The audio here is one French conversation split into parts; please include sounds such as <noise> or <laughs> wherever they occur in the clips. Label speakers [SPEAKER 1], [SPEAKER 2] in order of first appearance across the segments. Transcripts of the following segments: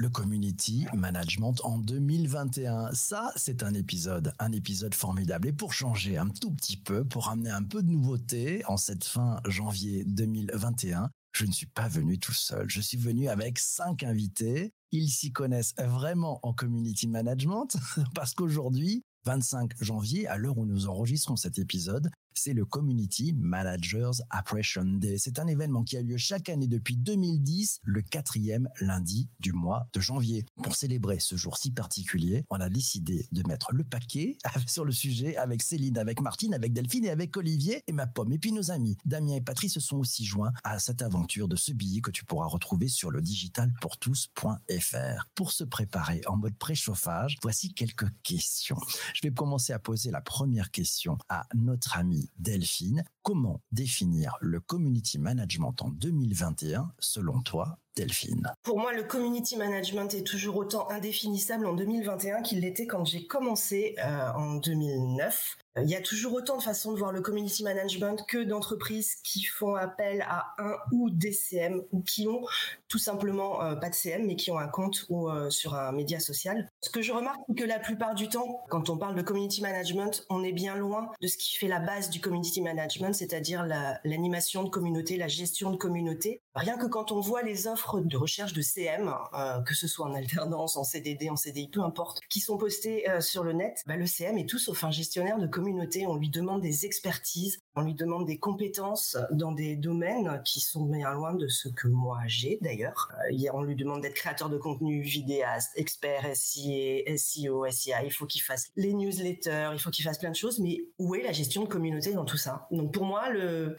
[SPEAKER 1] le community management en 2021. Ça, c'est un épisode, un épisode formidable. Et pour changer un tout petit peu, pour amener un peu de nouveauté en cette fin janvier 2021, je ne suis pas venu tout seul. Je suis venu avec cinq invités. Ils s'y connaissent vraiment en community management <laughs> parce qu'aujourd'hui, 25 janvier, à l'heure où nous enregistrons cet épisode, c'est le Community Managers Appreciation Day. C'est un événement qui a lieu chaque année depuis 2010, le quatrième lundi du mois de janvier. Pour célébrer ce jour si particulier, on a décidé de mettre le paquet <laughs> sur le sujet avec Céline, avec Martine, avec Delphine et avec Olivier et ma pomme. Et puis nos amis Damien et Patrice se sont aussi joints à cette aventure de ce billet que tu pourras retrouver sur le digitalpourtous.fr. Pour se préparer en mode préchauffage, voici quelques questions. Je vais commencer à poser la première question à notre ami Delphine. Comment définir le community management en 2021 selon toi Delphine?
[SPEAKER 2] Pour moi, le community management est toujours autant indéfinissable en 2021 qu'il l'était quand j'ai commencé euh, en 2009. Il y a toujours autant de façons de voir le community management que d'entreprises qui font appel à un ou des CM ou qui ont tout simplement euh, pas de CM mais qui ont un compte ou euh, sur un média social. Ce que je remarque c'est que la plupart du temps, quand on parle de community management, on est bien loin de ce qui fait la base du community management, c'est-à-dire l'animation de communauté, la gestion de communauté. Rien que quand on voit les offres de recherche de CM, euh, que ce soit en alternance, en CDD, en CDI, peu importe, qui sont postées sur le net, bah, le CM est tout sauf un gestionnaire de communauté on lui demande des expertises, on lui demande des compétences dans des domaines qui sont bien loin de ce que moi j'ai d'ailleurs. Euh, on lui demande d'être créateur de contenu, vidéaste, expert SIA, SEO, SIA. Il faut qu'il fasse les newsletters, il faut qu'il fasse plein de choses. Mais où est la gestion de communauté dans tout ça? Pour moi,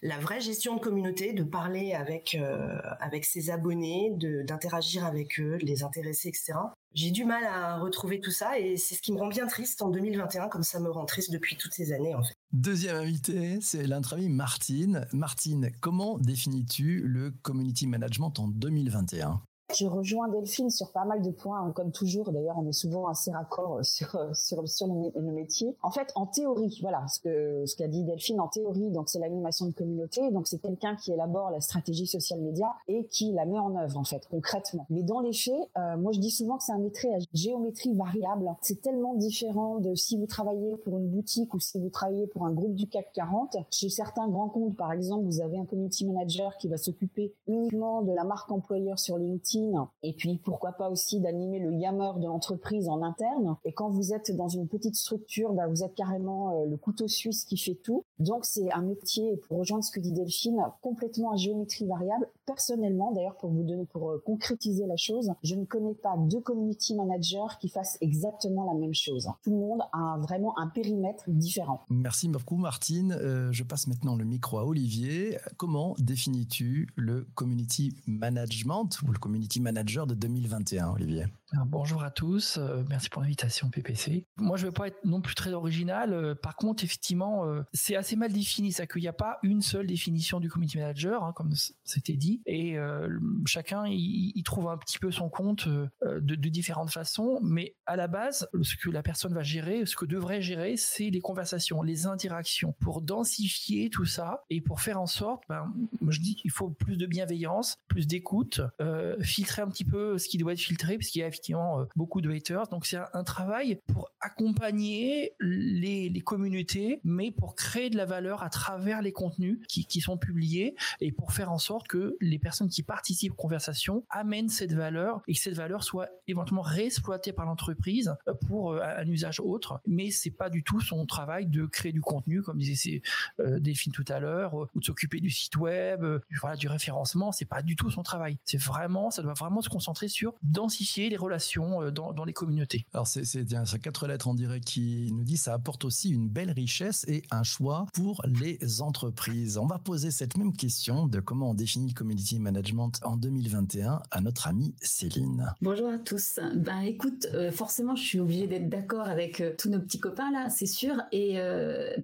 [SPEAKER 2] la vraie gestion de communauté, de parler avec euh, avec ses abonnés, d'interagir avec eux, de les intéresser, etc j'ai du mal à retrouver tout ça et c'est ce qui me rend bien triste en 2021, comme ça me rend triste depuis toutes ces années en fait.
[SPEAKER 1] Deuxième invité, c'est amie Martine. Martine, comment définis-tu le community management en 2021
[SPEAKER 3] je rejoins Delphine sur pas mal de points, hein, comme toujours. D'ailleurs, on est souvent assez raccord euh, sur euh, sur sur le, métier. En fait, en théorie, voilà ce que ce qu'a dit Delphine en théorie. Donc, c'est l'animation de communauté. Donc, c'est quelqu'un qui élabore la stratégie social média et qui la met en œuvre en fait concrètement. Mais dans les faits, euh, moi, je dis souvent que c'est un métier à géométrie variable. C'est tellement différent de si vous travaillez pour une boutique ou si vous travaillez pour un groupe du CAC 40. Chez certains grands comptes, par exemple, vous avez un community manager qui va s'occuper uniquement de la marque employeur sur LinkedIn et puis pourquoi pas aussi d'animer le yammer de l'entreprise en interne. Et quand vous êtes dans une petite structure, bah, vous êtes carrément euh, le couteau suisse qui fait tout. Donc c'est un métier, pour rejoindre ce que dit Delphine, complètement à géométrie variable. Personnellement, d'ailleurs, pour vous donner, pour euh, concrétiser la chose, je ne connais pas deux community managers qui fassent exactement la même chose. Tout le monde a vraiment un périmètre différent.
[SPEAKER 1] Merci beaucoup Martine. Euh, je passe maintenant le micro à Olivier. Comment définis-tu le community management ou le community Manager de 2021, Olivier?
[SPEAKER 4] Bonjour à tous, euh, merci pour l'invitation PPC. Moi, je ne vais pas être non plus très original. Euh, par contre, effectivement, euh, c'est assez mal défini, ça qu'il n'y a pas une seule définition du community manager, hein, comme c'était dit, et chacun il, trouve un petit peu son compte de, différentes façons. Mais à la base, ce que la personne va gérer, ce que devrait gérer, c'est les conversations, les interactions, pour densifier tout ça et pour faire en sorte, ben, je dis qu'il faut plus de bienveillance, plus d'écoute, filtrer un petit peu ce qui doit être filtré, parce qu'il y a effectivement euh, beaucoup de haters. Donc c'est un, travail pour accompagner les, communautés, mais pour créer de la valeur à travers les contenus qui, qui, sont publiés et pour faire en sorte que les personnes qui participent aux conversations amènent cette valeur et que cette valeur soit éventuellement réexploitée par l'entreprise pour euh, un usage autre. Mais c'est pas du tout son travail de créer du contenu, comme disait euh, Delphine tout à l'heure, ou de s'occuper du site web, voilà, du référencement. C'est pas du tout son travail. C'est vraiment, ça doit vraiment se concentrer sur densifier les relations euh, dans, les communautés.
[SPEAKER 1] Alors c'est quatre lettres en direct qui nous dit ça apporte aussi une belle richesse et un choix pour les entreprises. On va poser cette même question de comment on définit le community management en 2021 à notre amie Céline.
[SPEAKER 5] Bonjour à tous. Ben écoute, euh, forcément je suis obligée d'être d'accord avec euh, tous nos petits copains là, c'est sûr. Et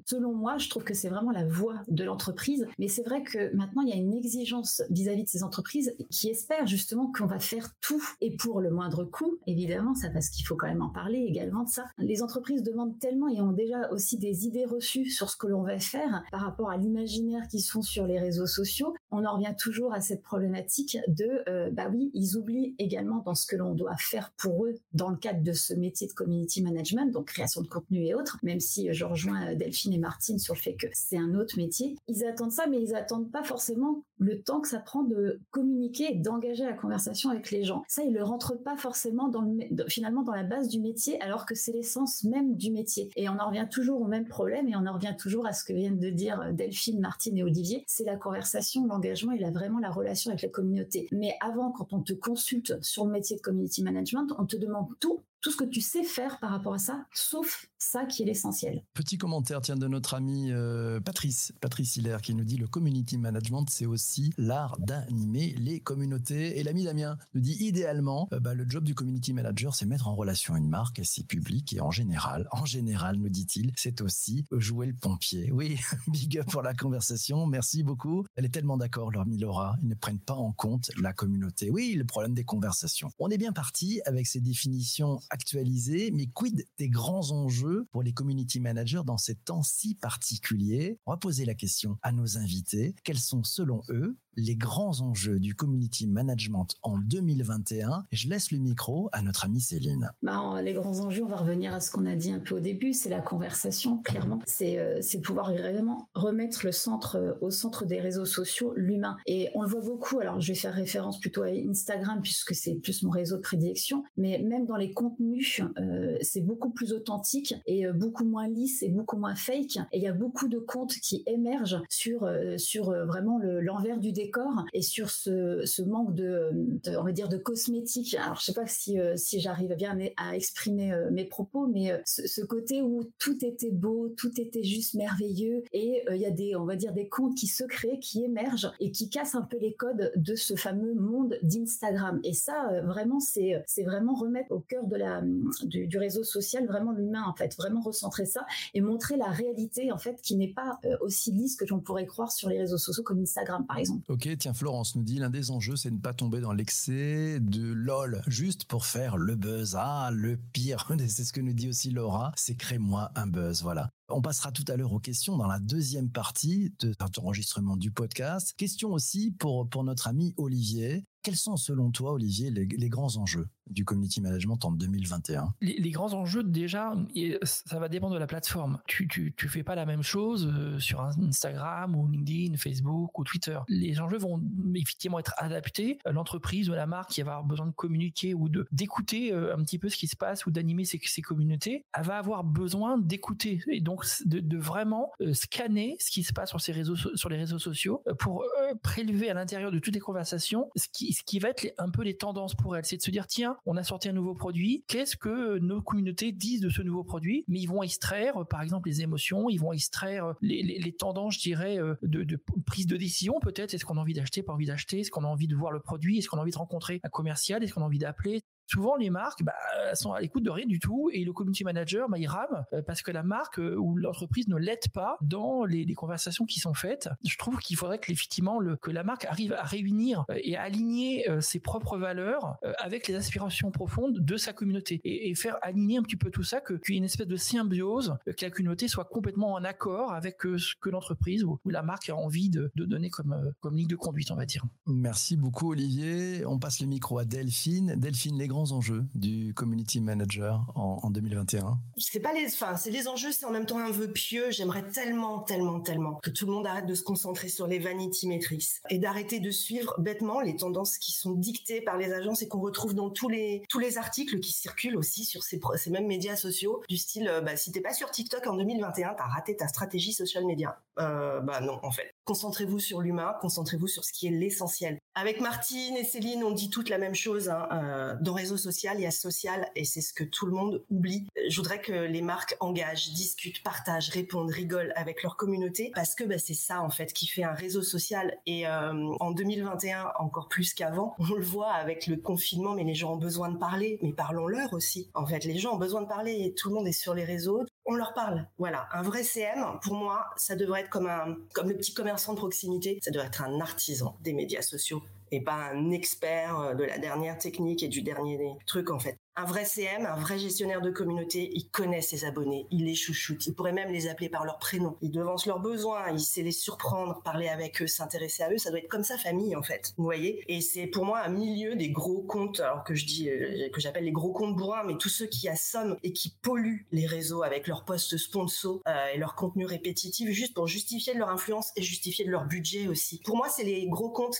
[SPEAKER 5] selon moi, je trouve que c'est vraiment la voie de l'entreprise. Mais c'est vrai que maintenant il y a une exigence vis-à-vis -vis de ces entreprises qui espèrent justement qu'on va faire tout et pour le moindre coût évidemment, ça parce qu'il faut quand même en parler également de ça. Les entreprises demandent tellement et ont déjà aussi des idées reçues sur ce que l'on va faire par rapport à l'imaginaire qui sont sur les réseaux sociaux. On en revient toujours à cette problématique de, euh, bah oui, ils oublient également dans ce que l'on doit faire pour eux dans le cadre de ce métier de community management, donc création de contenu et autres, même si je rejoins Delphine et Martine sur le fait que c'est un autre métier. Ils attendent ça, mais ils attendent pas forcément le temps que ça prend de communiquer et d'engager la conversation avec les gens. Ça, ils le rentrent pas forcément dans le, finalement dans la base du métier, alors que c'est l'essence même du métier. Et on en revient toujours au même problème et on en revient toujours à ce que viennent de dire Delphine, Martine et Olivier. C'est la conversation, l'engagement et vraiment la relation avec la communauté. Mais avant, quand on te consulte sur le métier de community management, on te demande tout tout ce que tu sais faire par rapport à ça, sauf ça qui est l'essentiel.
[SPEAKER 1] Petit commentaire tiens de notre ami euh, Patrice, Patrice Hiller qui nous dit le community management c'est aussi l'art d'animer les communautés et l'ami Damien nous dit idéalement euh, bah, le job du community manager c'est mettre en relation une marque et ses publics et en général, en général nous dit-il, c'est aussi jouer le pompier. Oui, <laughs> big up pour la conversation, merci beaucoup. Elle est tellement d'accord, leur Laura, ils ne prennent pas en compte la communauté. Oui, le problème des conversations. On est bien parti avec ces définitions actualisé, mais quid des grands enjeux pour les community managers dans ces temps si particuliers? On va poser la question à nos invités. Quels sont selon eux les grands enjeux du community management en 2021. Je laisse le micro à notre amie Céline.
[SPEAKER 5] Bah, les grands enjeux, on va revenir à ce qu'on a dit un peu au début, c'est la conversation, clairement. C'est euh, pouvoir vraiment remettre le centre, euh, au centre des réseaux sociaux, l'humain. Et on le voit beaucoup, alors je vais faire référence plutôt à Instagram, puisque c'est plus mon réseau de prédilection, mais même dans les contenus, euh, c'est beaucoup plus authentique et beaucoup moins lisse et beaucoup moins fake. Et il y a beaucoup de comptes qui émergent sur, sur vraiment l'envers du décor et sur ce, manque de, on va dire, de cosmétiques. Alors, je sais pas si, euh, si j'arrive bien à exprimer euh, mes propos, mais euh, ce, côté où tout était beau, tout était juste merveilleux et il y a des, on va dire, des comptes qui se créent, qui émergent et qui cassent un peu les codes de ce fameux monde d'Instagram. Et ça, vraiment, c'est, c'est vraiment remettre au cœur de la, du, réseau social vraiment l'humain, en fait, vraiment recentrer ça et montrer la réalité, en fait, qui n'est pas aussi lisse que j'en pourrais croire sur les réseaux sociaux comme Instagram, par exemple.
[SPEAKER 1] Ok, tiens, Florence nous dit l'un des enjeux, c'est ne pas tomber dans l'excès de lol, juste pour faire le buzz. Ah, le pire, <laughs> c'est ce que nous dit aussi Laura, c'est crée-moi un buzz, voilà. On passera tout à l'heure aux questions dans la deuxième partie de cet enregistrement du podcast. Question aussi pour, pour notre ami Olivier. Quels sont selon toi, Olivier, les, grands enjeux? Du community management en 2021
[SPEAKER 4] les, grands enjeux, déjà, ça va dépendre de la plateforme. Tu, tu, tu fais pas la même chose euh, sur Instagram ou LinkedIn, Facebook ou Twitter. Les enjeux vont effectivement être adaptés. L'entreprise ou la marque qui va avoir besoin de communiquer ou d'écouter euh, un petit peu ce qui se passe ou d'animer ses, ses, communautés, elle va avoir besoin d'écouter et donc de, vraiment euh, scanner ce qui se passe sur, ces réseaux, sur les réseaux sociaux pour prélever à l'intérieur de toutes les conversations ce qui, ce qui va être un peu les tendances pour elle, c'est de se dire tiens, on a sorti un nouveau produit, qu'est-ce que nos communautés disent de ce nouveau produit? Mais ils vont extraire, par exemple, les émotions, ils vont extraire les, tendances, je dirais, euh, de, prise de décision peut-être. Est-ce qu'on a envie d'acheter, pas envie d'acheter? Est-ce qu'on a envie de voir le produit? Est-ce qu'on a envie de rencontrer un commercial? Est-ce qu'on a envie d'appeler? Souvent les marques bah, sont à l'écoute de rien du tout et le community manager bah, il rame euh, parce que la marque euh, ou l'entreprise ne l'aide pas dans les, conversations qui sont faites. Je trouve qu'il faudrait que effectivement que la marque arrive à réunir euh, et à aligner ses propres valeurs avec les aspirations profondes de sa communauté et, faire aligner un petit peu tout ça qu'il y ait une espèce de symbiose que la communauté soit complètement en accord avec ce que l'entreprise ou, la marque a envie de, donner comme comme ligne de conduite on va dire.
[SPEAKER 1] Merci beaucoup Olivier. On passe le micro à Delphine. Delphine enjeux du community manager en, 2021
[SPEAKER 2] C'est pas les, enfin, c'est les enjeux, c'est en même temps un vœu pieux. J'aimerais tellement, tellement, tellement que tout le monde arrête de se concentrer sur les vanity metrics et d'arrêter de suivre bêtement les tendances qui sont dictées par les agences et qu'on retrouve dans tous les tous les articles qui circulent aussi sur ces, ces mêmes médias sociaux du style, euh, bah, si t'es pas sur TikTok en 2021, t'as raté ta stratégie social media. Euh, bah non, en fait. Concentrez-vous sur l'humain, concentrez-vous sur ce qui est l'essentiel. Avec Martine et Céline, on dit toute la même chose. Hein. Euh, dans réseau social, il y a social et c'est ce que tout le monde oublie. Je voudrais que les marques engagent, discutent, partagent, répondent, rigolent avec leur communauté parce que bah, c'est ça en fait qui fait un réseau social. Et euh, en 2021, encore plus qu'avant, on le voit avec le confinement, mais les gens ont besoin de parler. Mais parlons-leur aussi. En fait, les gens ont besoin de parler et tout le monde est sur les réseaux on leur parle. Voilà, un vrai CM, pour moi, ça devrait être comme un, le petit commerçant de proximité, ça devrait être un artisan des médias sociaux et pas un expert de la dernière technique et du dernier truc en fait un vrai CM, un vrai gestionnaire de communauté, il connaît ses abonnés, il les chouchoute, il pourrait même les appeler par leur prénom, il devance leurs besoins, il sait les surprendre, parler avec eux, s'intéresser à eux, ça doit être comme sa famille en fait, vous voyez Et c'est pour moi un milieu des gros comptes, alors que je dis, euh, que j'appelle les gros comptes bourrins, mais tous ceux qui assomment et qui polluent les réseaux avec leurs posts sponsors euh, et leur contenu répétitif juste pour justifier de leur influence et justifier de leur budget aussi. Pour moi, c'est les gros comptes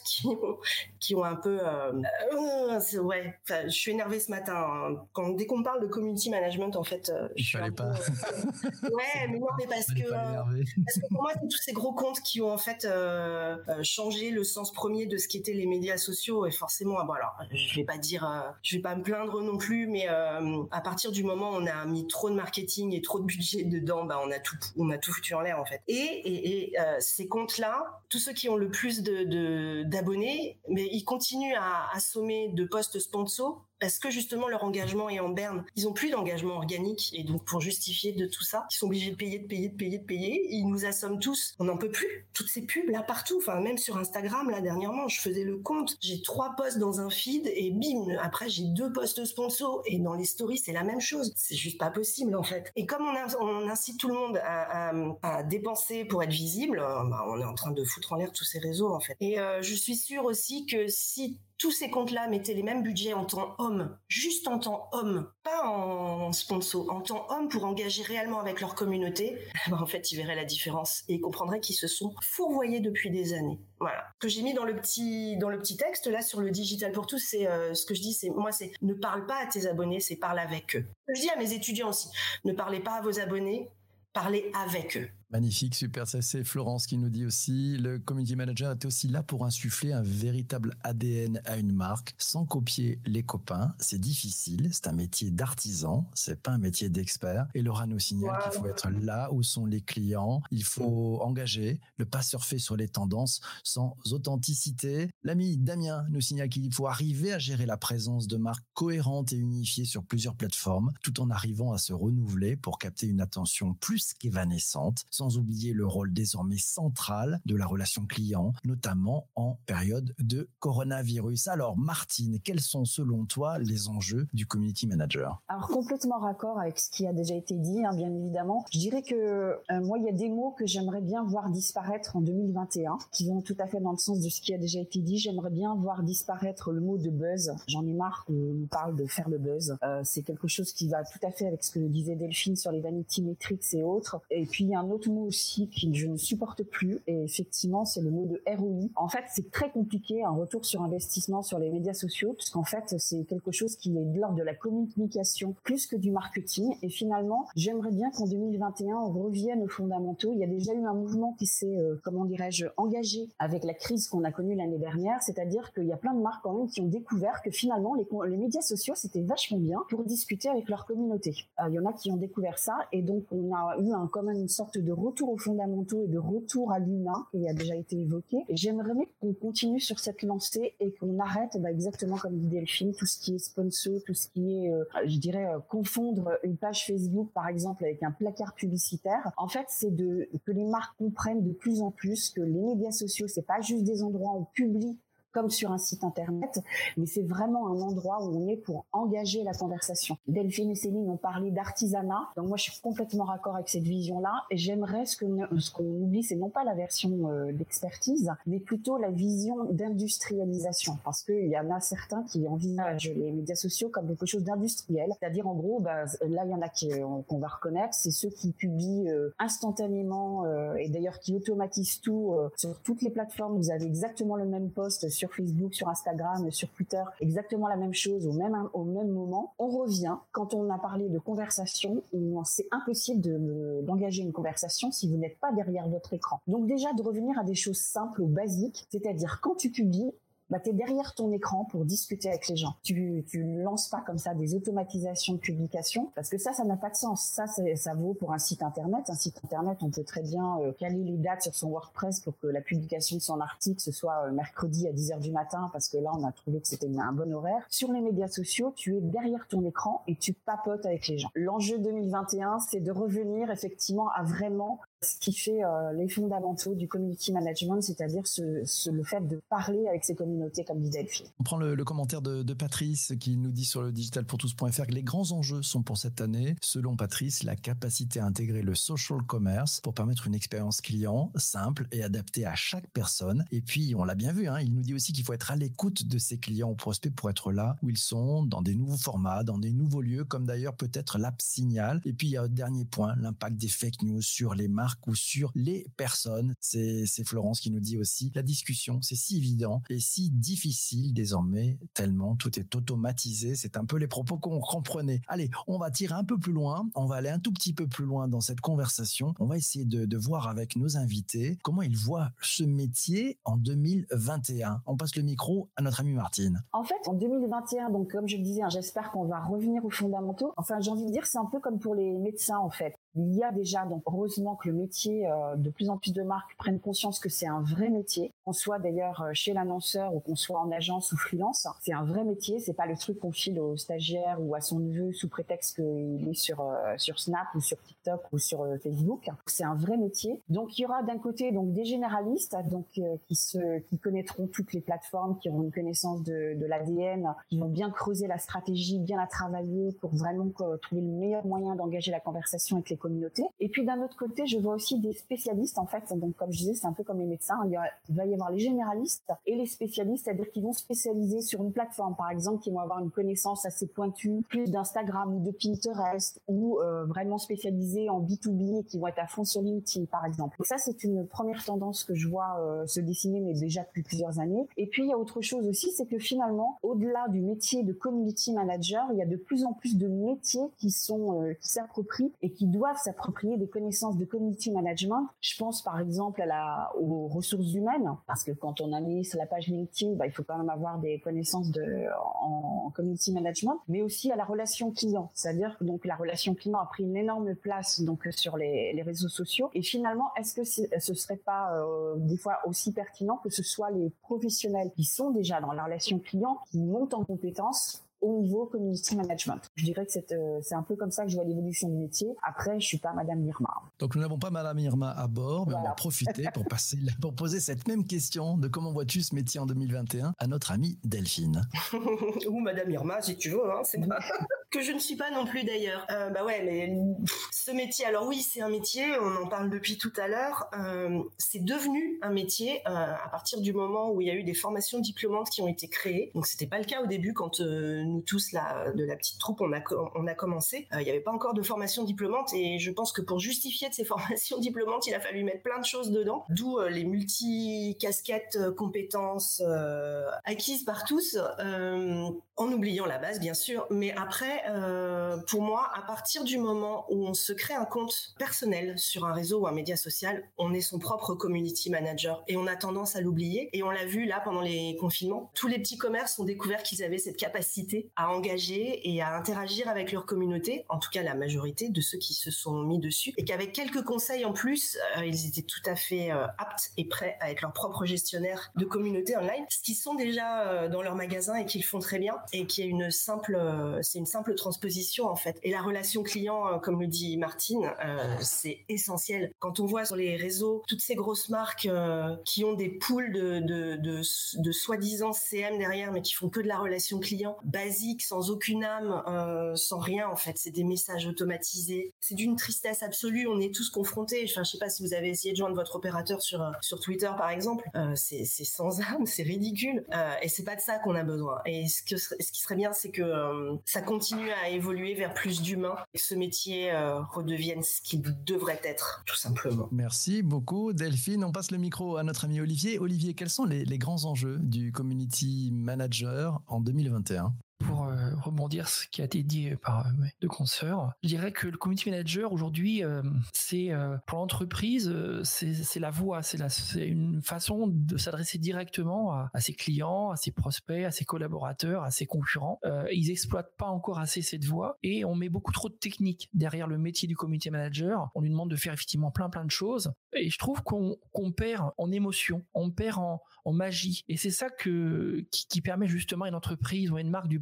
[SPEAKER 2] qui ont, un peu... Euh, ouais, je suis énervée ce matin. Hein quand dès qu'on parle de community management, en fait,
[SPEAKER 1] euh, je suis un pas.
[SPEAKER 2] Peu... ouais, <laughs> mais non, mais parce que euh, parce que pour moi, c'est tous ces gros comptes qui ont en fait euh, changé le sens premier de ce qu'étaient les médias sociaux et forcément, bon alors, je vais pas dire, je vais pas me plaindre non plus, mais à partir du moment où on a mis trop de marketing et trop de budget dedans, bah on a tout, on a tout foutu en l'air en fait. Et et, et ces comptes-là, tous ceux qui ont le plus de d'abonnés, mais ils continuent à assommer de postes sponsors parce que justement leur engagement est en berne. Ils ont plus d'engagement organique et donc pour justifier de tout ça, ils sont obligés de payer, de payer, de payer, de payer. Ils nous assomment tous. On n'en peut plus. Toutes ces pubs là partout. Enfin même sur Instagram là dernièrement, je faisais le compte. J'ai trois posts dans un feed et bim. Après j'ai deux posts sponsors et dans les stories c'est la même chose. C'est juste pas possible en fait. Et comme on, incite tout le monde à, dépenser pour être visible, euh, bah, on est en train de foutre en l'air tous ces réseaux en fait. Et euh, je suis sûre aussi que si tous ces comptes-là mettaient les mêmes budgets en temps homme, juste en temps homme, pas en sponsor, en temps homme pour engager réellement avec leur communauté, <laughs> ben, en fait, ils verraient la différence et ils comprendraient qu'ils se sont fourvoyés depuis des années. Voilà. Ce que j'ai mis dans le petit dans le petit texte là sur le digital pour tous, c'est euh, ce que je dis, c'est moi, c'est ne parle pas à tes abonnés, c'est parle avec eux. Je dis à mes étudiants aussi, ne parlez pas à vos abonnés, parlez avec eux.
[SPEAKER 1] Magnifique, super. Ça, c'est Florence qui nous dit aussi le community manager est aussi là pour insuffler un véritable ADN à une marque sans copier les copains. C'est difficile. C'est un métier d'artisan. C'est pas un métier d'expert. Et Laura nous signale qu'il faut être là où sont les clients. Il faut engager, ne pas surfer sur les tendances sans authenticité. L'ami Damien nous signale qu'il faut arriver à gérer la présence de marques cohérentes et unifiées sur plusieurs plateformes tout en arrivant à se renouveler pour capter une attention plus qu'évanescente sans oublier le rôle désormais central de la relation client, notamment en période de coronavirus. Alors Martine, quels sont selon toi les enjeux du community manager?
[SPEAKER 3] Alors complètement raccord avec ce qui a déjà été dit, hein, bien évidemment. Je dirais que euh, moi, il y a des mots que j'aimerais bien voir disparaître en 2021, qui vont tout à fait dans le sens de ce qui a déjà été dit. J'aimerais bien voir disparaître le mot de buzz. J'en ai marre qu'on nous parle de faire le buzz. Euh, c'est quelque chose qui va tout à fait avec ce que disait Delphine sur les vanity metrics et autres. Et puis il y a un autre mot aussi que je ne supporte plus, et effectivement, c'est le mot de ROI. En fait, c'est très compliqué, un retour sur investissement sur les médias sociaux, puisqu'en fait, c'est quelque chose qui est de l'ordre de la communication plus que du marketing. Et finalement, j'aimerais bien qu'en 2021, on revienne aux fondamentaux. Il y a déjà eu un mouvement qui s'est, euh, comment dirais-je, engagé avec la crise qu'on a connue l'année dernière, c'est-à-dire qu'il y a plein de marques quand même qui ont découvert que finalement, les, les médias sociaux, c'était vachement bien pour discuter avec leur communauté. Euh, il y en a qui ont découvert ça, et donc on a eu un, quand même une sorte de retour aux fondamentaux et de retour à l'humain qui a déjà été évoqué. Et j'aimerais qu'on continue sur cette lancée et qu'on arrête bah, exactement comme dit Delphine, tout ce qui est sponsor, tout ce qui est, euh, je dirais, euh, confondre une page Facebook par exemple avec un placard publicitaire. En fait, c'est de que les marques comprennent de plus en plus que les médias sociaux, c'est pas juste des endroits où on publie comme sur un site internet, mais c'est vraiment un endroit où on est pour engager la conversation. Delphine et Céline ont parlé d'artisanat, donc moi je suis complètement raccord avec cette vision-là, et j'aimerais ce qu'on ce qu'on oublie, c'est non pas la version euh, d'expertise, mais plutôt la vision d'industrialisation, parce qu'il y en a certains qui envisagent les médias sociaux comme quelque chose d'industriel, c'est-à-dire en gros, bah, là il y en a euh, qu'on va reconnaître, c'est ceux qui publient euh, instantanément et d'ailleurs qui automatisent tout sur toutes les plateformes. Vous avez exactement le même poste sur Facebook, sur Instagram, sur Twitter, exactement la même chose au même, moment. On revient, quand on a parlé de conversation, c'est impossible d'engager une conversation si vous n'êtes pas derrière votre écran. Donc déjà de revenir à des choses simples ou basiques, c'est-à-dire quand tu publies, bah, tu es derrière ton écran pour discuter avec les gens. Tu tu lances pas comme ça des automatisations de publication parce que ça, ça n'a pas de sens. Ça, ça vaut pour un site internet. Un site internet, on peut très bien euh, caler les dates sur son WordPress pour que la publication de son article ce soit euh, mercredi à 10h du matin parce que là, on a trouvé que c'était un bon horaire. Sur les médias sociaux, tu es derrière ton écran et tu papotes avec les gens. L'enjeu 2021, c'est de revenir effectivement à vraiment ce qui fait euh, les fondamentaux du community management, c'est-à-dire ce, le fait de parler avec ses communautés, comme dit Delphine.
[SPEAKER 1] On prend le, commentaire de, Patrice qui nous dit sur le digitalpourtous.fr que les grands enjeux sont pour cette année, selon Patrice, la capacité à intégrer le social commerce pour permettre une expérience client simple et adaptée à chaque personne. Et puis, on l'a bien vu, hein, il nous dit aussi qu'il faut être à l'écoute de ses clients ou prospects pour être là où ils sont, dans des nouveaux formats, dans des nouveaux lieux, comme d'ailleurs peut-être l'app Signal. Et puis, il y a un dernier point, l'impact des fake news sur les ou sur les personnes. C'est Florence qui nous dit aussi, la discussion, c'est si évident et si difficile désormais, tellement tout est automatisé. C'est un peu les propos qu'on comprenait. Allez, on va tirer un peu plus loin, on va aller un tout petit peu plus loin dans cette conversation. On va essayer de, de voir avec nos invités comment ils voient ce métier en 2021. On passe le micro à notre amie Martine.
[SPEAKER 3] En fait, en 2021, donc comme je le disais, hein, j'espère qu'on va revenir aux fondamentaux. Enfin, j'ai envie de dire, c'est un peu comme pour les médecins en fait. Il y a déjà, donc heureusement que le métier, euh, de plus en plus de marques prennent conscience que c'est un vrai métier, qu'on soit d'ailleurs euh, chez l'annonceur ou qu'on soit en agence ou freelance. C'est un vrai métier, c'est pas le truc qu'on file au stagiaire ou à son neveu sous prétexte qu'il est sur, euh, sur Snap ou sur TikTok ou sur Facebook. C'est un vrai métier. Donc il y aura d'un côté donc des généralistes donc qui se qui connaîtront toutes les plateformes, qui auront une connaissance de, de l'ADN, qui vont bien creuser la stratégie, bien la travailler pour vraiment trouver le meilleur moyen d'engager la conversation avec les et puis d'un autre côté, je vois aussi des spécialistes, en fait. Donc, comme je disais, c'est un peu comme les médecins. Il, va y avoir les généralistes et les spécialistes, c'est-à-dire qu'ils vont spécialiser sur une plateforme, par exemple, qui vont avoir une connaissance assez pointue, plus d'Instagram ou de Pinterest, ou euh, vraiment spécialisés en B2B et qui vont être à fond sur LinkedIn, par exemple. Et ça, c'est une première tendance que je vois euh, se dessiner, mais déjà depuis plusieurs années. Et puis, il y a autre chose aussi, c'est que finalement, au-delà du métier de community manager, il y a de plus en plus de métiers qui sont euh, qui s'approprient et qui doivent s'approprier des connaissances de community management. Je pense par exemple à la, aux ressources humaines, parce que quand on a mis sur la page LinkedIn, bah, il faut quand même avoir des connaissances de, en, community management, mais aussi à la relation client. C'est-à-dire que donc la relation client a pris une énorme place donc sur les, les réseaux sociaux. Et finalement, est-ce que ce serait pas euh, des fois aussi pertinent que ce soit les professionnels qui sont déjà dans la relation client qui montent en compétences au niveau community management. Je dirais que euh, c'est un peu comme ça que je vois l'évolution du métier. Après, je suis pas Madame Irma.
[SPEAKER 1] Donc nous n'avons pas Madame Irma à bord, mais on va profiter pour passer, pour poser cette même question de comment vois-tu ce métier en 2021 à notre amie Delphine. <laughs>
[SPEAKER 2] Ou Madame Irma, si tu veux, hein, c'est pas <laughs> que je ne suis pas non plus d'ailleurs. Euh, bah ouais, mais ce métier, alors oui, c'est un métier. On en parle depuis tout à l'heure. Euh, c'est devenu un métier euh, à partir du moment où il y a eu des formations diplômantes qui ont été créées. Donc c'était pas le cas au début quand euh, nous tous là de la petite troupe on a commencé. Euh, il n'y avait pas encore de formation diplômante et je pense que pour justifier de ces <laughs> formations diplômantes, il a fallu mettre plein de choses dedans. D'où les multi casquettes compétences acquises par tous, en oubliant la base bien sûr. Mais après euh, pour moi, à partir du moment où on se crée un compte personnel sur un réseau ou un média social, on est son propre community manager et on a tendance à l'oublier. Et on l'a vu là pendant les confinements. Tous les petits commerces ont découvert qu'ils avaient cette capacité à engager et à interagir avec leur communauté, en tout cas la majorité de ceux qui se sont mis dessus, et qu'avec quelques conseils en plus, euh, ils étaient tout à fait euh, aptes et prêts à être leur propre gestionnaire de communauté online, ce qu'ils sont déjà dans leur magasin et qu'ils font très bien, et qui est une simple, c'est une simple transposition en fait. Et la relation client, euh, comme le dit Martine, euh, c'est essentiel. Quand on voit sur les réseaux toutes ces grosses marques euh, qui ont des poules de, soi-disant CM derrière, mais qui font que de la relation client basique, sans aucune âme, sans rien en fait. C'est des messages automatisés. C'est d'une tristesse absolue. On est tous confrontés. Enfin, je sais pas si vous avez essayé de joindre votre opérateur sur sur Twitter par exemple. c'est sans <laughs> âme, c'est ridicule. et c'est pas de ça qu'on a besoin. Et ce que ce qui serait bien, c'est que ça continue à évoluer vers plus d'humains et que ce métier euh, redevienne ce qu'il devrait être, tout simplement.
[SPEAKER 1] Merci beaucoup, Delphine. On passe le micro à notre ami Olivier. Olivier, quels sont les grands enjeux du community manager en 2021
[SPEAKER 4] pour euh, rebondir ce qui a été dit par euh, mes deux consoeurs, je dirais que le community manager aujourd'hui, euh, c'est pour l'entreprise, c'est la voie, c'est une façon de s'adresser directement à, ses clients, à ses prospects, à ses collaborateurs, à ses concurrents. ils exploitent pas encore assez cette voie et on met beaucoup trop de techniques derrière le métier du community manager. On lui demande de faire effectivement plein plein de choses et je trouve qu'on perd en émotion, on perd en, magie et c'est ça qui, permet justement à une entreprise ou à une marque du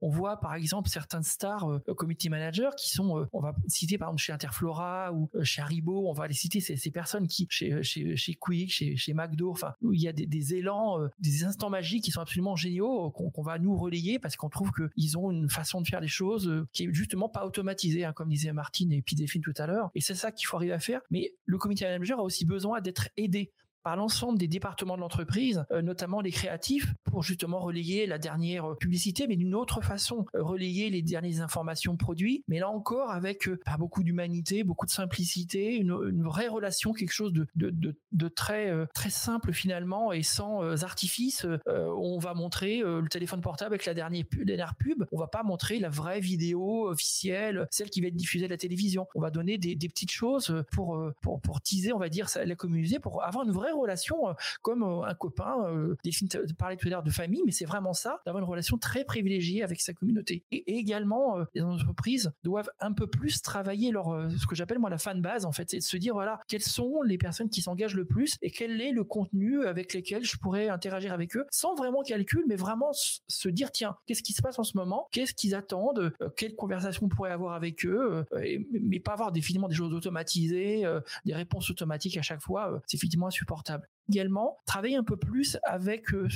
[SPEAKER 4] On voit par exemple certains stars euh, community managers qui sont, euh, on va citer par exemple chez Interflora ou euh, chez Haribo, on va les citer ces, personnes qui chez chez Quick, chez chez McDo, enfin où il y a des, élans, des instants magiques qui sont absolument géniaux qu'on va nous relayer parce qu'on trouve qu'ils ont une façon de faire les choses qui est justement pas automatisée, hein, comme disait Martine et puis Delphine tout à l'heure. Et c'est ça qu'il faut arriver à faire. Mais le community manager a aussi besoin d'être aidé par l'ensemble des départements de l'entreprise, euh, notamment les créatifs, pour justement relayer la dernière euh, publicité, mais d'une autre façon, euh, relayer les dernières informations produits, mais là encore avec pas beaucoup d'humanité, beaucoup de simplicité, une, vraie relation, quelque chose de, très, très simple finalement et sans artifice. on va montrer le téléphone portable avec la dernière, pub, on va pas montrer la vraie vidéo officielle, celle qui va être diffusée à la télévision. On va donner des, des petites choses pour, pour, pour teaser, on va dire, la communauté, pour avoir une vraie relation euh, comme euh, un copain. Euh, Delphine parlait tout à l'heure de famille, mais c'est vraiment ça, d'avoir une relation très privilégiée avec sa communauté. Et, également, les entreprises doivent un peu plus travailler leur, ce que j'appelle moi la fan base, en fait, c'est de se dire, voilà, quelles sont les personnes qui s'engagent le plus et quel est le contenu avec lesquels je pourrais interagir avec eux, sans vraiment calcul, mais vraiment se dire, tiens, qu'est-ce qui se passe en ce moment, qu'est-ce qu'ils attendent, quelle conversation on pourrait avoir avec eux, mais pas avoir définitivement des choses automatisées, des réponses automatiques à chaque fois, c'est effectivement insupportable bathtub. Également travailler un peu plus avec euh,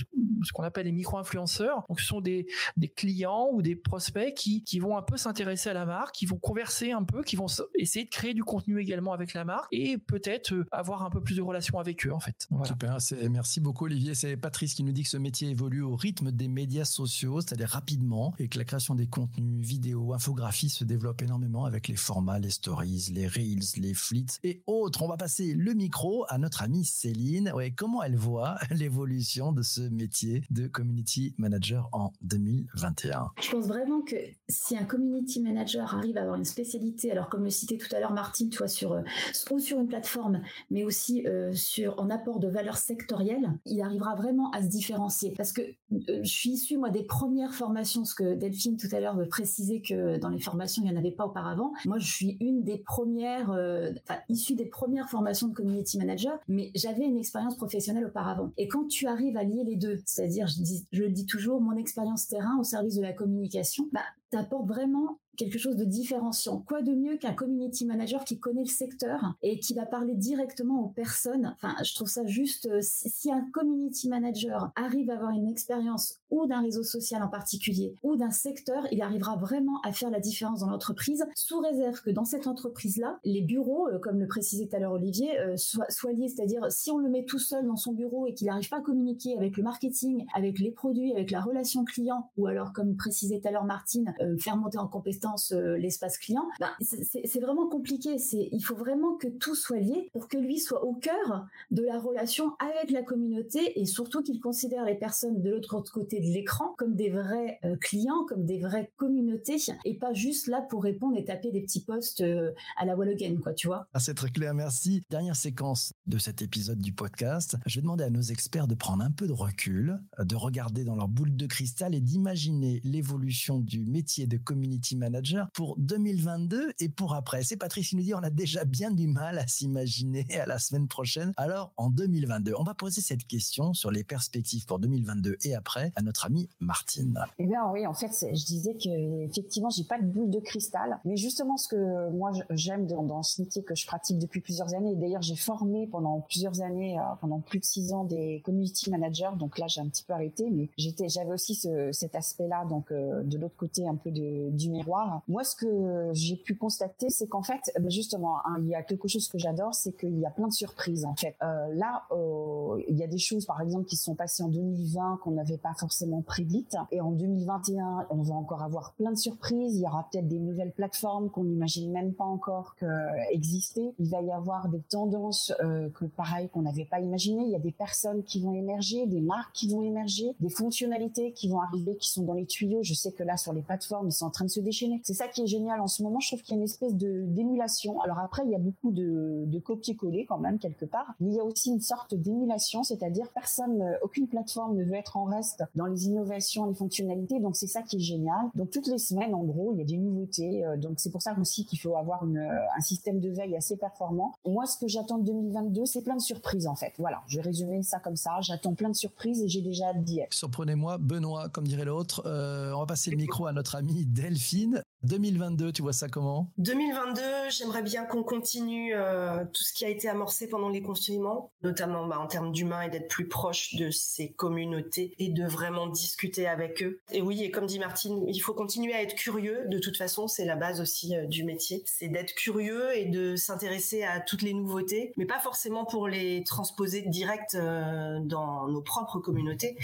[SPEAKER 4] ce qu'on appelle les micro-influenceurs. Donc, ce sont des, des clients ou des prospects qui, qui vont un peu s'intéresser à la marque, qui vont converser un peu, qui vont essayer de créer du contenu également avec la marque et peut-être euh, avoir un peu plus de relations avec eux, en fait.
[SPEAKER 1] Super. Merci beaucoup, Olivier. C'est Patrice qui nous dit que ce métier évolue au rythme des médias sociaux, c'est-à-dire rapidement, et que la création des contenus, vidéos, infographies se développe énormément avec les formats, les stories, les reels, les flits et autres. On va passer le micro à notre amie Céline. Ouais, comment elle voit <laughs> l'évolution de ce métier de community manager en 2021
[SPEAKER 5] Je pense vraiment que si un community manager arrive à avoir une spécialité, alors comme le citait tout à l'heure Martine, toi sur euh, ou sur une plateforme, mais aussi euh, sur en apport de valeur sectorielle, il arrivera vraiment à se différencier. Parce que euh, je suis issue moi des premières formations, ce que Delphine tout à l'heure précisait que dans les formations il n'y en avait pas auparavant. Moi je suis une des premières, enfin issue des premières formations de community manager, mais j'avais une expérience professionnelle auparavant. Et quand tu arrives à lier les deux, c'est-à-dire, je, je, le dis toujours, mon expérience terrain au service de la communication, bah, t'apporte vraiment quelque chose de différenciant. Quoi de mieux qu'un community manager qui connaît le secteur et qui va parler directement aux personnes? Enfin, je trouve ça juste, euh, si un community manager arrive à avoir une expérience ou d'un réseau social en particulier ou d'un secteur, il arrivera vraiment à faire la différence dans l'entreprise sous réserve que dans cette entreprise-là, les bureaux, euh, comme le précisait tout à l'heure Olivier, euh, soient, liés. C'est-à-dire, si on le met tout seul dans son bureau et qu'il n'arrive pas à communiquer avec le marketing, avec les produits, avec la relation client, ou alors, comme précisait tout à l'heure Martine, faire monter en compétence euh, l'espace client, ben, c'est vraiment compliqué. Il faut vraiment que tout soit lié pour que lui soit au cœur de la relation avec la communauté et surtout qu'il considère les personnes de l'autre côté de l'écran comme des vrais euh, clients, comme des vraies communautés et pas juste là pour répondre et taper des petits posts euh, à la wall again, quoi, tu vois.
[SPEAKER 1] Ah, c'est très clair, merci. Dernière séquence de cet épisode du podcast. Je vais demander à nos experts de prendre un peu de recul, de regarder dans leur boule de cristal et d'imaginer l'évolution du métier de community manager pour 2022 et pour après. C'est Patrice qui nous dit on a déjà bien du mal à s'imaginer à la semaine prochaine. Alors en 2022, on va poser cette question sur les perspectives pour 2022 et après à notre amie Martine.
[SPEAKER 3] Eh bien oui, en fait, je disais que effectivement, j'ai pas de boule de cristal, mais justement ce que moi j'aime dans, ce métier que je pratique depuis plusieurs années. D'ailleurs, j'ai formé pendant plusieurs années, euh, pendant plus de six ans, des community managers. Donc là, j'ai un petit peu arrêté, mais j'étais, j'avais aussi cet aspect-là, donc euh, de l'autre côté un peu du miroir moi, ce que j'ai pu constater, c'est qu'en fait, ben, justement, hein, il y a quelque chose que j'adore, c'est qu'il y a plein de surprises. En fait, euh, là, euh, il y a des choses, par exemple, qui sont passées en 2020 qu'on n'avait pas forcément prédites, et en 2021, on va encore avoir plein de surprises. Il y aura peut-être des nouvelles plateformes qu'on n'imagine même pas encore que exister. Il va y avoir des tendances euh, que, pareil, qu'on n'avait pas imaginées. Il y a des personnes qui vont émerger, des marques qui vont émerger, des fonctionnalités qui vont arriver, qui sont dans les tuyaux. Je sais que là, sur les plateformes, ils sont en train de se déchaîner. C'est ça qui est génial en ce moment. Je trouve qu'il y a une espèce de d'émulation. Alors après, il y a beaucoup de, de copier-coller quand même quelque part, mais il y a aussi une sorte d'émulation, c'est-à-dire personne, euh, aucune plateforme ne veut être en reste dans les innovations, les fonctionnalités. Donc c'est ça qui est génial. Donc toutes les semaines, en gros, il y a des nouveautés. Euh, donc c'est pour ça aussi qu'il faut avoir une, euh, un système de veille assez performant. Moi, ce que j'attends de 2022, c'est plein de surprises en fait. Voilà, je vais résumer ça comme ça. J'attends plein de surprises et j'ai déjà hâte d'y être.
[SPEAKER 1] Surprenez-moi, Benoît, comme dirait l'autre. on va passer le <laughs> micro à notre amie Delphine. 2022, tu vois ça comment?
[SPEAKER 2] 2022, j'aimerais bien qu'on continue euh, tout ce qui a été amorcé pendant les confinements, notamment bah, en termes d'humains et d'être plus proche de ces communautés et de vraiment discuter avec eux. Et oui, et comme dit Martine, il faut continuer à être curieux. De toute façon, c'est la base aussi euh, du métier. C'est d'être curieux et de s'intéresser à toutes les nouveautés, mais pas forcément pour les transposer direct euh, dans nos propres communautés,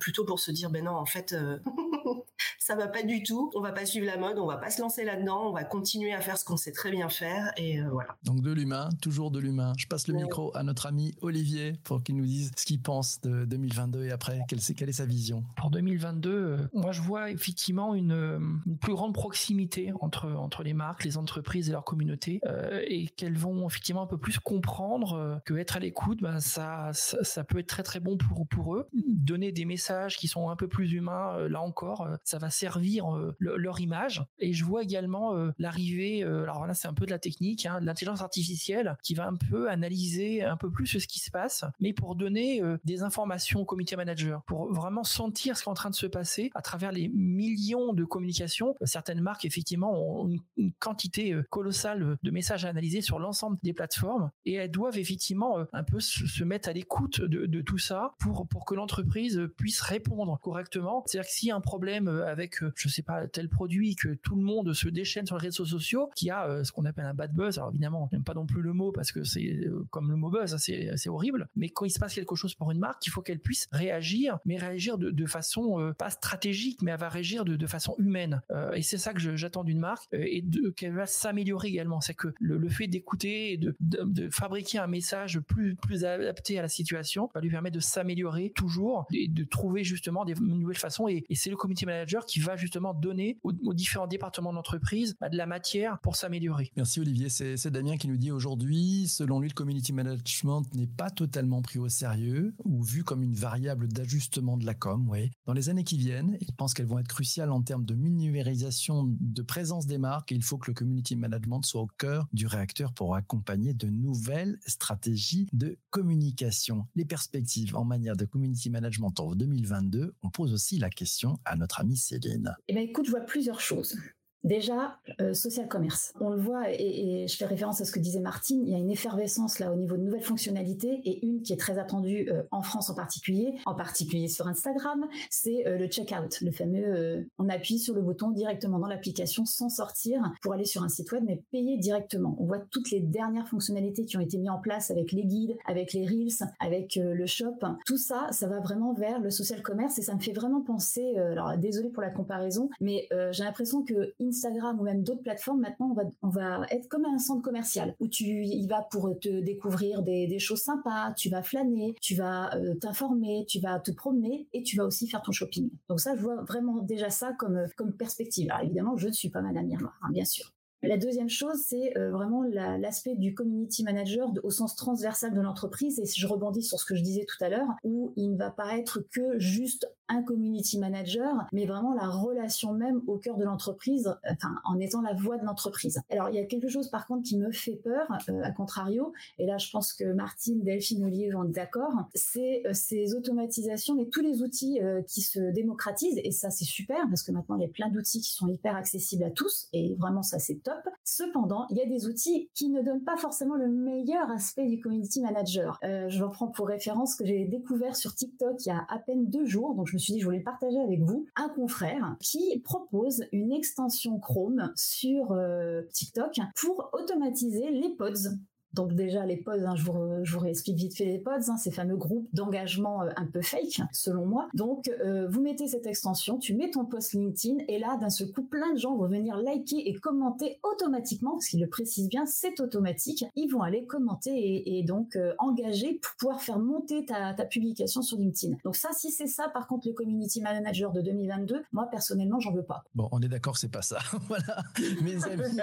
[SPEAKER 2] plutôt pour se dire, ben non, en fait, <laughs> <laughs> ça va pas du tout. On va pas suivre la mode, on va pas se lancer là-dedans. On va continuer à faire ce qu'on sait très bien faire et euh, voilà.
[SPEAKER 1] Donc de l'humain, toujours de l'humain. Je passe le micro à notre ami Olivier pour qu'il nous dise ce qu'il pense de 2022 et après quelle, est, quelle est sa vision.
[SPEAKER 4] Pour 2022, euh, moi je vois effectivement une, euh, une, plus grande proximité entre entre les marques, les entreprises et leur communauté et qu'elles vont effectivement un peu plus comprendre que être à l'écoute, ben ça, ça, ça peut être très très bon pour pour eux. Donner des messages qui sont un peu plus humains, là encore, ça va servir leur image. Et je vois également euh, l'arrivée, euh, alors là c'est un peu de la technique, hein, de l'intelligence artificielle qui va un peu analyser un peu plus ce qui se passe, mais pour donner euh, des informations au comité manager, pour vraiment sentir ce qui est en train de se passer à travers les millions de communications. Certaines marques effectivement ont une, quantité colossale de messages à analyser sur l'ensemble des plateformes et elles doivent effectivement un peu se, mettre à l'écoute de, tout ça pour pour que l'entreprise puisse répondre correctement. C'est-à-dire que a un problème avec je sais pas tel produit que tout le monde se déchaîne sur les réseaux sociaux, qui a euh, ce qu'on appelle un bad buzz. Alors évidemment, j'aime pas non plus le mot parce que c'est euh, comme le mot buzz, c'est horrible. Mais quand il se passe quelque chose pour une marque, il faut qu'elle puisse réagir, mais réagir de, façon euh, pas stratégique, mais elle va réagir de, façon humaine. et c'est ça que j'attends d'une marque et qu'elle va s'améliorer également. C'est que le, fait d'écouter et de, fabriquer un message plus plus adapté à la situation va lui permettre de s'améliorer toujours et de trouver justement des nouvelles façons. Et, c'est le manager qui va justement donner aux, différents départements d'entreprise de la matière pour s'améliorer.
[SPEAKER 1] Merci Olivier. C'est Damien qui nous dit aujourd'hui, selon lui, le community management n'est pas totalement pris au sérieux ou vu comme une variable d'ajustement de la com. Ouais. Dans les années qui viennent, il pense qu'elles vont être cruciales en termes de numérisation de présence des marques et il faut que le community management soit au cœur du réacteur pour accompagner de nouvelles stratégies de communication. Les perspectives en matière de community management en 2022, on pose aussi la question à notre amie Céline.
[SPEAKER 5] Eh bien écoute, je vois plusieurs choses. Déjà, euh, social commerce. On le voit, et, je fais référence à ce que disait Martine, il y a une effervescence là au niveau de nouvelles fonctionnalités, et une qui est très attendue euh, en France en particulier, en particulier sur Instagram, c'est euh, le checkout, le fameux on appuie sur le bouton directement dans l'application sans sortir pour aller sur un site web, mais payer directement. On voit toutes les dernières fonctionnalités qui ont été mises en place avec les guides, avec les reels, avec le shop. Tout ça, ça va vraiment vers le social commerce, et ça me fait vraiment penser, alors désolé pour la comparaison, mais j'ai l'impression que Instagram ou même d'autres plateformes, maintenant, on va, on va être comme un centre commercial où tu y vas pour te découvrir des, choses sympas, tu vas flâner, tu vas euh, t'informer, tu vas te promener et tu vas aussi faire ton shopping. Donc ça, je vois vraiment déjà ça comme, comme perspective. Alors évidemment, je ne suis pas Madame Irma, hein, bien sûr. La deuxième chose, c'est euh, vraiment l'aspect du community manager au sens transversal de l'entreprise. Et je rebondis sur ce que je disais tout à l'heure, où il ne va pas être que juste un community manager, mais vraiment la relation même au cœur de l'entreprise, enfin en étant la voix de l'entreprise. Alors il y a quelque chose par contre qui me fait peur, euh, à contrario, et là je pense que Martine, Delphine, Olivier vont être d'accord, c'est euh, ces automatisations et tous les outils qui se démocratisent, et ça c'est super parce que maintenant il y a plein d'outils qui sont hyper accessibles à tous, et vraiment ça c'est top. Cependant, il y a des outils qui ne donnent pas forcément le meilleur aspect du community manager. je reprends prends pour référence que j'ai découvert sur TikTok il y a à peine deux jours, donc je me suis dit je voulais le partager avec vous, un confrère qui propose une extension Chrome sur euh, TikTok pour automatiser les pods Donc déjà les pods, hein, je, vous, je vous réexplique vite fait les pods, hein, ces fameux groupes d'engagement euh, un peu fake, selon moi. Donc euh, vous mettez cette extension, tu mets ton post LinkedIn et là d'un seul coup plein de gens vont venir liker et commenter automatiquement, parce qu'il le précise bien, c'est automatique. Ils vont aller commenter et, donc euh, engager pour pouvoir faire monter ta, ta publication sur LinkedIn. Donc ça, si c'est ça, par contre le community manager de 2022, moi personnellement j'en veux pas.
[SPEAKER 1] Bon, on est d'accord, c'est pas ça. <laughs> voilà, mes <laughs> amis.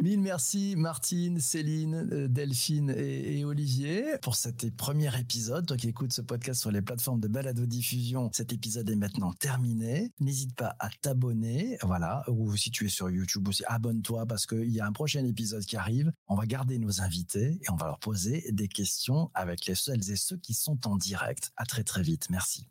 [SPEAKER 1] mille merci Martine, Céline, Delphine et, Olivier pour cet premier épisode. Toi qui écoutes ce podcast sur les plateformes de balado diffusion, cet épisode est maintenant terminé. N'hésite pas à t'abonner, voilà, ou si tu es sur YouTube aussi, abonne-toi parce qu'il y a un prochain épisode qui arrive. On va garder nos invités et on va leur poser des questions avec les seuls et ceux qui sont en direct. À très très vite. Merci.